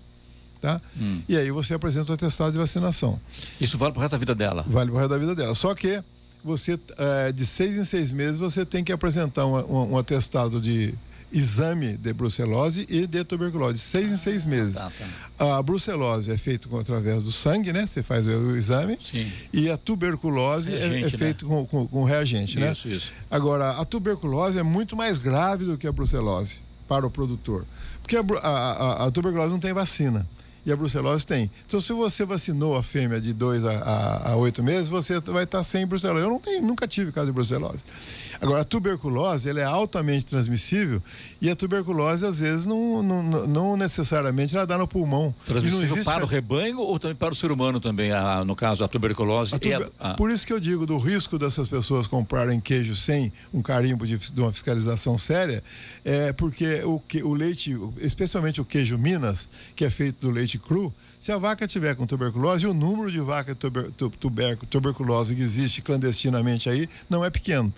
Tá? Hum. E aí você apresenta o atestado de vacinação. Isso vale para o resto da vida dela? Vale para o resto da vida dela. Só que você, é, de seis em seis meses, você tem que apresentar um, um, um atestado de exame de brucelose e de tuberculose, seis em seis meses. Ah, tá, tá. A brucelose é feita através do sangue, né? Você faz o, exame. Sim. E a tuberculose é, reagente, é, é feito né? com, com, com, reagente, né? Isso, isso. Agora, a tuberculose é muito mais grave do que a brucelose para o produtor. Porque a, a, a tuberculose não tem vacina e a brucelose tem. Então, se você vacinou a fêmea de 2 a 8 meses, você vai estar sem brucelose. Eu não tenho, nunca tive caso de brucelose. Agora, a tuberculose, ela é altamente transmissível e a tuberculose, às vezes, não, não, não necessariamente ela dá no pulmão. Transmissível para o rebanho ou também para o ser humano também, a, no caso, a tuberculose? A tuber... a, a... Por isso que eu digo do risco dessas pessoas comprarem queijo sem um carimbo de, de uma fiscalização séria, é porque o, que, o leite, especialmente o queijo Minas, que é feito do leite cru, se a vaca tiver com tuberculose, o número de vaca tuber, tuberculose que existe clandestinamente aí não é pequeno.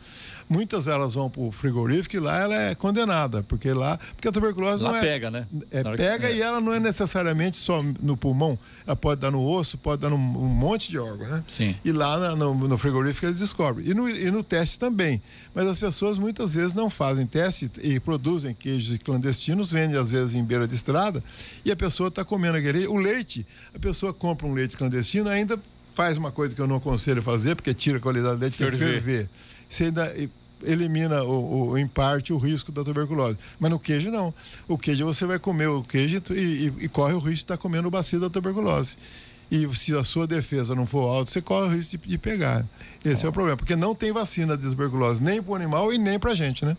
Muitas elas vão para o frigorífico e lá ela é condenada, porque lá. Porque a tuberculose lá não é. pega, né? É, pega é. e ela não é necessariamente só no pulmão, ela pode dar no osso, pode dar num um monte de órgão, né? Sim. E lá no, no frigorífico eles descobrem. E no, e no teste também. Mas as pessoas muitas vezes não fazem teste e produzem queijos clandestinos, vendem às vezes em beira de estrada, e a pessoa está comendo aquele. O leite, a pessoa compra um leite clandestino, ainda faz uma coisa que eu não aconselho fazer, porque tira a qualidade do leite, ferver. que é ferver você ainda elimina o, o, em parte o risco da tuberculose. Mas no queijo não. O queijo você vai comer o queijo e, e, e corre o risco de estar comendo o bacilo da tuberculose. E se a sua defesa não for alta, você corre o risco de, de pegar. Esse oh. é o problema, porque não tem vacina de tuberculose nem para o animal e nem para a gente, né?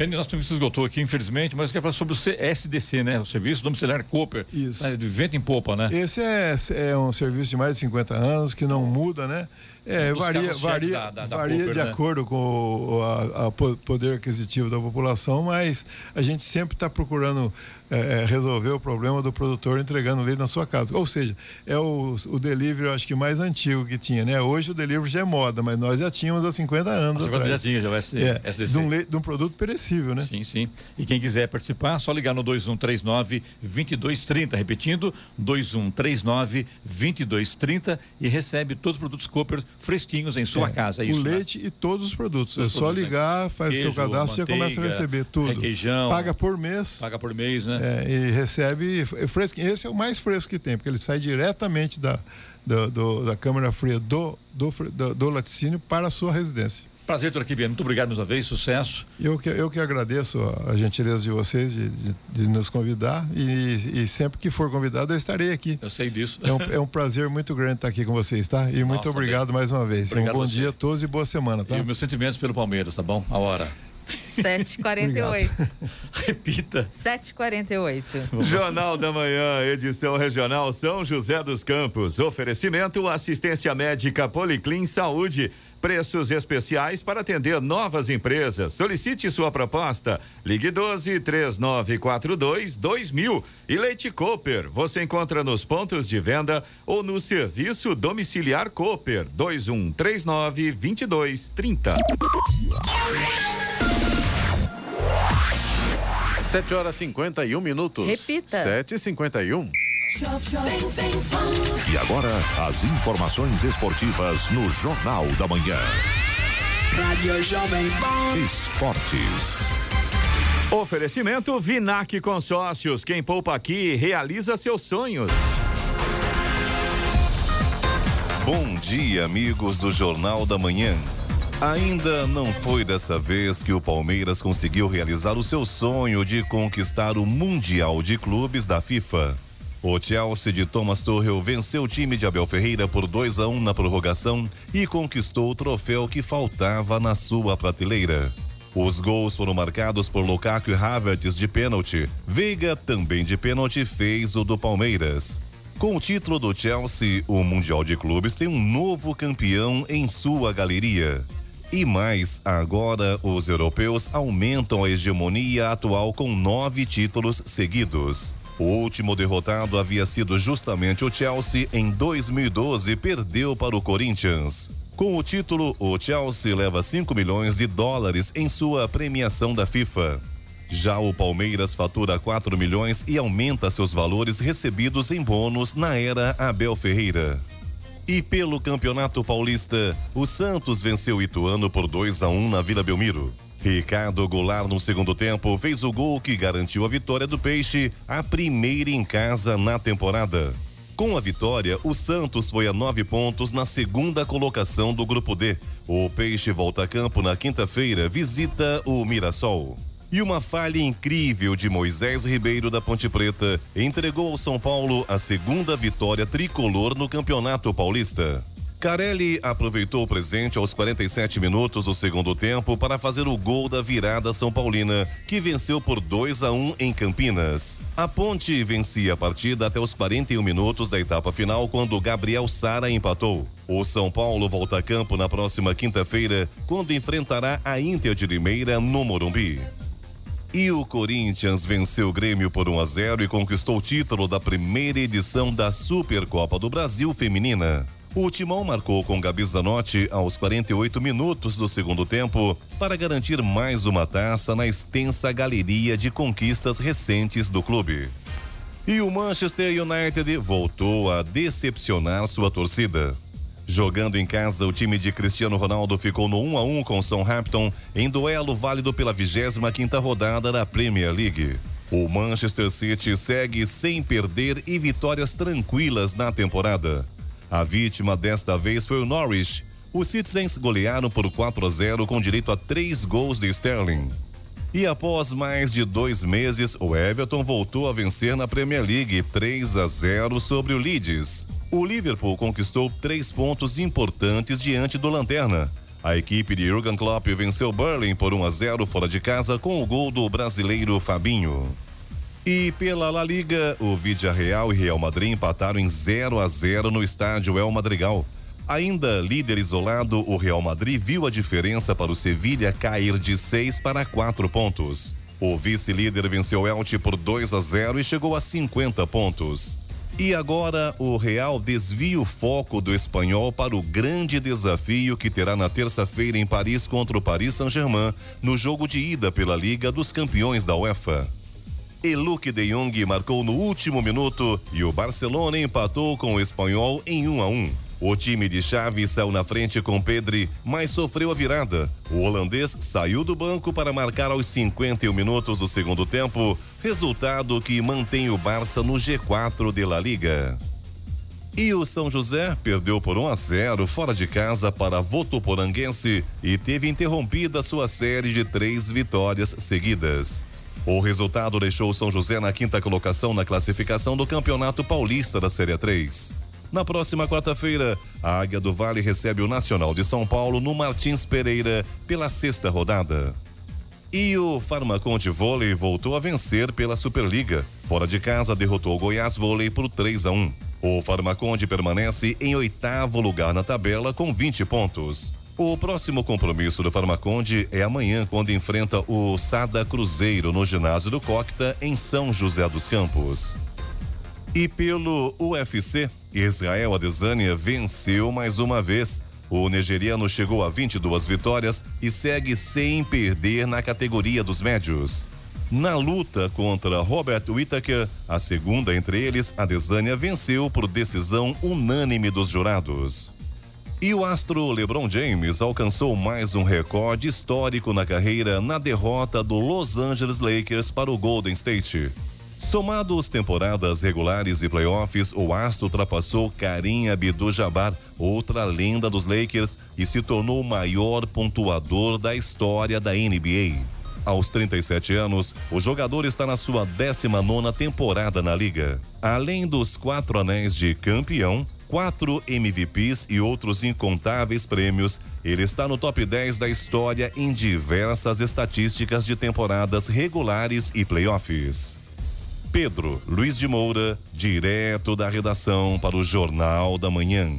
Penny, nosso tempo se esgotou aqui, infelizmente, mas eu quero falar sobre o CSDC, né? O Serviço Domiciliar Cooper. Isso. Né? De vento em popa, né? Esse é, é um serviço de mais de 50 anos que não muda, né? É, Um varia varia, da- da- da varia Cooper, de né? acordo com o poder aquisitivo da população, mas a gente sempre está procurando é, resolver o problema do produtor entregando leite na sua casa. Ou seja, é o, o delivery, eu acho que mais antigo que tinha, né? Hoje o delivery já é moda, mas nós já tínhamos há 50 anos. Agora já atrás. tinha, já o S- É, SDC. de, um leite- de um produto perecível, né? Sim, sim. E quem quiser participar, só ligar no 2139-2230. Repetindo, 2139-2230 e recebe todos os produtos Cooper fresquinhos em sua É, casa. É o isso, né? leite e todos os produtos. Todos é só produtos, né? ligar, faz Queijo, seu cadastro e já começa a receber tudo. requeijão. Paga por mês. Paga por mês, né? é, e recebe é fresquinho. Esse é o mais fresco que tem, porque ele sai diretamente da, da, do- da câmara fria do, do, do, do laticínio para a sua residência. Prazer ter aqui, Bia. Muito obrigado mais uma vez, sucesso. Eu que, eu que agradeço a, gentileza de vocês de, de- de nos convidar e, e sempre que for convidado eu estarei aqui. Eu sei disso. É um, é um prazer muito grande estar aqui com vocês, tá? E muito Nossa, obrigado mais uma vez. Obrigado um bom dia a todos e boa semana, tá? E meus sentimentos pelo Palmeiras, tá bom? A hora. 7h48. *laughs* Repita. 7h48. Jornal da Manhã, edição regional São José dos Campos. Oferecimento assistência médica Policlin Saúde. Preços especiais para atender novas empresas. Solicite sua proposta. Ligue 12 3942 2000. E Leite Cooper. Você encontra nos pontos de venda ou no serviço domiciliar Cooper 2139 2230. 7 horas 51 minutos. Repita. 7 e 51 E agora, as informações esportivas no Jornal da Manhã. Rádio Jovem Pan. Esportes. Oferecimento Vinac Consórcios. Quem poupa aqui realiza seus sonhos. Bom dia, amigos do Jornal da Manhã. Ainda não foi dessa vez que o Palmeiras conseguiu realizar o seu sonho de conquistar o Mundial de Clubes da FIFA. O Chelsea de Thomas Tuchel venceu o time de Abel Ferreira por 2 a 1 na prorrogação e conquistou o troféu que faltava na sua prateleira. Os gols foram marcados por Lukaku e Havertz de pênalti. Veiga, também de pênalti, fez o do Palmeiras. Com o título do Chelsea, o Mundial de Clubes tem um novo campeão em sua galeria. E mais, agora os europeus aumentam a hegemonia atual com nove títulos seguidos. O último derrotado havia sido justamente o Chelsea em 2012 perdeu para o Corinthians. Com o título, o Chelsea leva 5 milhões de dólares em sua premiação da FIFA. Já o Palmeiras fatura 4 milhões e aumenta seus valores recebidos em bônus na era Abel Ferreira. E pelo Campeonato Paulista, o Santos venceu o Ituano por 2 a 1 na Vila Belmiro. Ricardo Goulart no segundo tempo fez o gol que garantiu a vitória do Peixe, a primeira em casa na temporada. Com a vitória, o Santos foi a nove pontos na segunda colocação do Grupo D. O Peixe volta a campo na quinta-feira, visita o Mirassol. E uma falha incrível de Moisés Ribeiro da Ponte Preta entregou ao São Paulo a segunda vitória tricolor no Campeonato Paulista. Carelli aproveitou o presente aos 47 minutos do segundo tempo para fazer o gol da virada São Paulina, que venceu por 2 a 1 em Campinas. A Ponte vencia a partida até os 41 minutos da etapa final, quando Gabriel Sara empatou. O São Paulo volta a campo na próxima quinta-feira, quando enfrentará a Inter de Limeira no Morumbi. E o Corinthians venceu o Grêmio por 1 a 0 e conquistou o título da primeira edição da Supercopa do Brasil Feminina. O Timão marcou com Gabi Zanotti aos 48 minutos do segundo tempo para garantir mais uma taça na extensa galeria de conquistas recentes do clube. E o Manchester United voltou a decepcionar sua torcida. Jogando em casa, o time de Cristiano Ronaldo ficou no 1 a 1 com Southampton em duelo válido pela 25ª rodada da Premier League. O Manchester City segue sem perder e vitórias tranquilas na temporada. A vítima desta vez foi o Norwich. Os Citizens golearam por 4 a 0 com direito a três gols de Sterling. E após mais de dois meses, o Everton voltou a vencer na Premier League 3 a 0 sobre o Leeds. O Liverpool conquistou três pontos importantes diante do Lanterna. A equipe de Jurgen Klopp venceu Berlin por 1 a 0 fora de casa com o gol do brasileiro Fabinho. E pela La Liga, o Vidia Real e Real Madrid empataram em 0 a 0 no estádio El Madrigal. Ainda líder isolado, o Real Madrid viu a diferença para o Sevilha cair de 6 para 4 pontos. O vice-líder venceu o Elche por 2 a 0 e chegou a 50 pontos. E agora o Real desvia o foco do espanhol para o grande desafio que terá na terça-feira em Paris contra o Paris Saint-Germain no jogo de ida pela Liga dos Campeões da UEFA. E Luke de Jong marcou no último minuto e o Barcelona empatou com o espanhol em 1 a 1. O time de Xavi saiu na frente com Pedri, mas sofreu a virada. O holandês saiu do banco para marcar aos 51 minutos do segundo tempo, resultado que mantém o Barça no G4 de La Liga. E o São José perdeu por 1 a 0 fora de casa para Votuporanguense e teve interrompida sua série de três vitórias seguidas. O resultado deixou São José na quinta colocação na classificação do Campeonato Paulista da Série 3. Na próxima quarta-feira, a Águia do Vale recebe o Nacional de São Paulo no Martins Pereira pela sexta rodada. E o Farmaconte Vôlei voltou a vencer pela Superliga. Fora de casa, derrotou o Goiás Vôlei por 3 a 1. O Farmaconde permanece em oitavo lugar na tabela com 20 pontos. O próximo compromisso do Farmaconde é amanhã, quando enfrenta o Sada Cruzeiro no ginásio do Cocta, em São José dos Campos. E pelo UFC, Israel Adesanya venceu mais uma vez. O nigeriano chegou a 22 vitórias e segue sem perder na categoria dos médios. Na luta contra Robert Whittaker, a segunda entre eles, Adesanya venceu por decisão unânime dos jurados. E o astro LeBron James alcançou mais um recorde histórico na carreira na derrota do Los Angeles Lakers para o Golden State. Somados temporadas regulares e playoffs, o Astro ultrapassou Karim Abdul-Jabbar, outra lenda dos Lakers, e se tornou o maior pontuador da história da NBA. Aos 37 anos, o jogador está na sua 19 temporada na liga. Além dos quatro anéis de campeão, quatro MVPs e outros incontáveis prêmios, ele está no top 10 da história em diversas estatísticas de temporadas regulares e playoffs. Pedro Luiz de Moura, direto da redação para o Jornal da Manhã.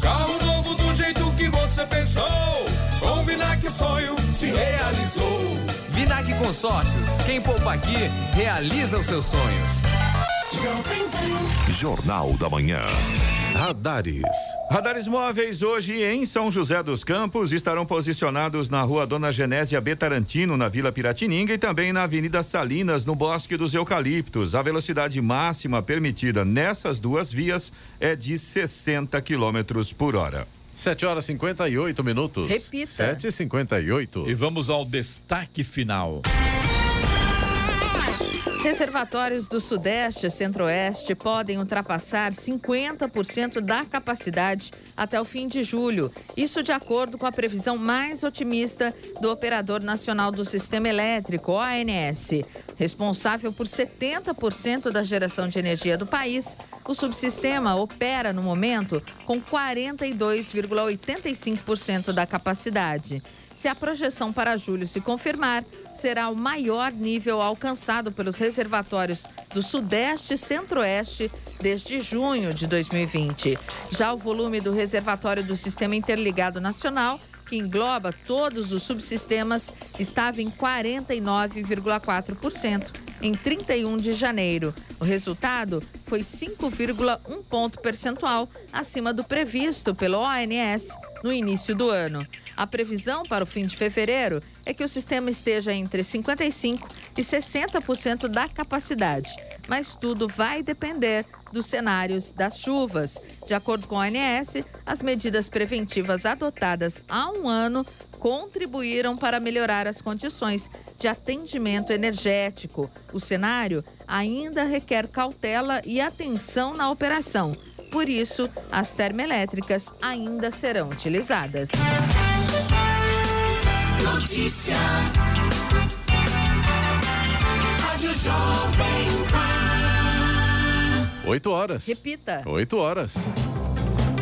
Carro novo do jeito que você pensou. Com Vinac o sonho se realizou. Vinac Consórcios. Quem poupa aqui realiza os seus sonhos. Jornal da Manhã. Radares. Radares móveis hoje em São José dos Campos estarão posicionados na rua Dona Genésia Betarantino, na Vila Piratininga e também na Avenida Salinas, no Bosque dos Eucaliptos. A velocidade máxima permitida nessas duas vias é de 60 quilômetros por hora. 7 horas e 58 minutos. Repita. 7 e 58 E vamos ao destaque final. Reservatórios do Sudeste e Centro-Oeste podem ultrapassar 50% da capacidade até o fim de julho. Isso de acordo com a previsão mais otimista do Operador Nacional do Sistema Elétrico, OANS. Responsável por 70% da geração de energia do país, o subsistema opera no momento com 42,85% da capacidade. Se a projeção para julho se confirmar, será o maior nível alcançado pelos reservatórios do Sudeste e Centro-Oeste desde junho de 2020. Já o volume do reservatório do Sistema Interligado Nacional, que engloba todos os subsistemas, estava em 49,4% em 31 de janeiro. O resultado foi 5,1 ponto percentual acima do previsto pelo ONS no início do ano. A previsão para o fim de fevereiro é que o sistema esteja entre 55% e 60% da capacidade, mas tudo vai depender dos cenários das chuvas. De acordo com a ANS, as medidas preventivas adotadas há um ano contribuíram para melhorar as condições de atendimento energético. O cenário ainda requer cautela e atenção na operação. Por isso, as termoelétricas ainda serão utilizadas. Notícia. Rádio Jovem. 8 horas. Repita. 8 horas.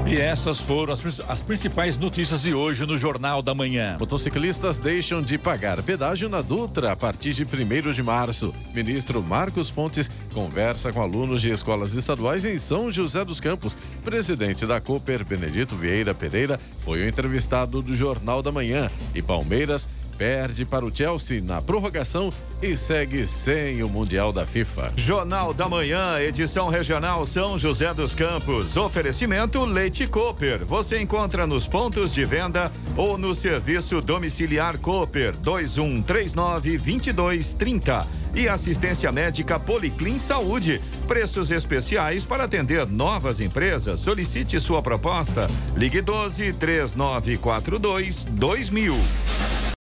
E essas foram as, as principais notícias de hoje no Jornal da Manhã. Motociclistas deixam de pagar pedágio na Dutra a partir de 1 de março. Ministro Marcos Pontes conversa com alunos de escolas estaduais em São José dos Campos. Presidente da Cooper, Benedito Vieira Pereira, foi o entrevistado do Jornal da Manhã. E Palmeiras perde para o Chelsea na prorrogação e segue sem o Mundial da FIFA. Jornal da Manhã, edição regional São José dos Campos. Oferecimento Leite Cooper. Você encontra nos pontos de venda ou no serviço domiciliar Cooper 2139 2230. E assistência médica Policlin Saúde. Preços especiais para atender novas empresas. Solicite sua proposta. Ligue 12 3942 2000.